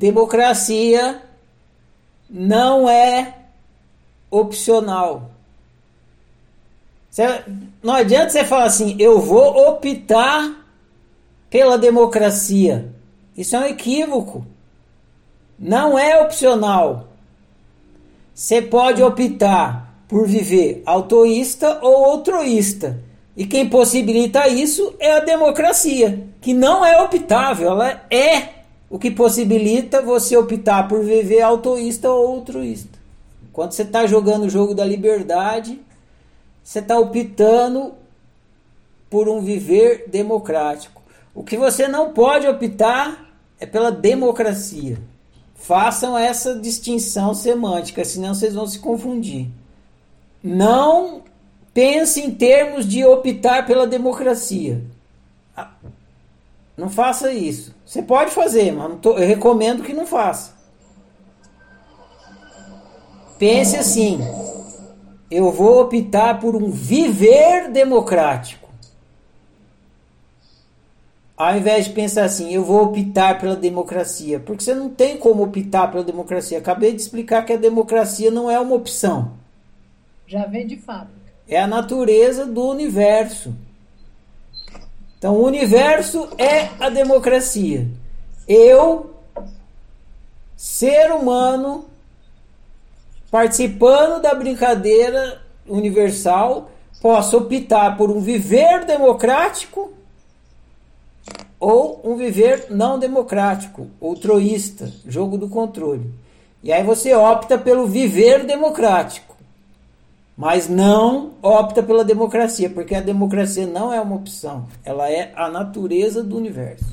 democracia não é opcional. não adianta você falar assim, eu vou optar pela democracia. Isso é um equívoco. Não é opcional. Você pode optar por viver autoísta ou altruísta. E quem possibilita isso é a democracia, que não é optável, ela é o que possibilita você optar por viver autoísta ou altruísta. Quando você está jogando o jogo da liberdade, você está optando por um viver democrático. O que você não pode optar é pela democracia. Façam essa distinção semântica, senão vocês vão se confundir. Não pense em termos de optar pela democracia. Não faça isso. Você pode fazer, mas tô, eu recomendo que não faça. Pense assim: eu vou optar por um viver democrático. Ao invés de pensar assim, eu vou optar pela democracia, porque você não tem como optar pela democracia. Acabei de explicar que a democracia não é uma opção. Já vem de fato. É a natureza do universo. Então, o universo é a democracia. Eu, ser humano, participando da brincadeira universal, posso optar por um viver democrático ou um viver não democrático, ou troísta, jogo do controle. E aí você opta pelo viver democrático, mas não opta pela democracia, porque a democracia não é uma opção, ela é a natureza do universo.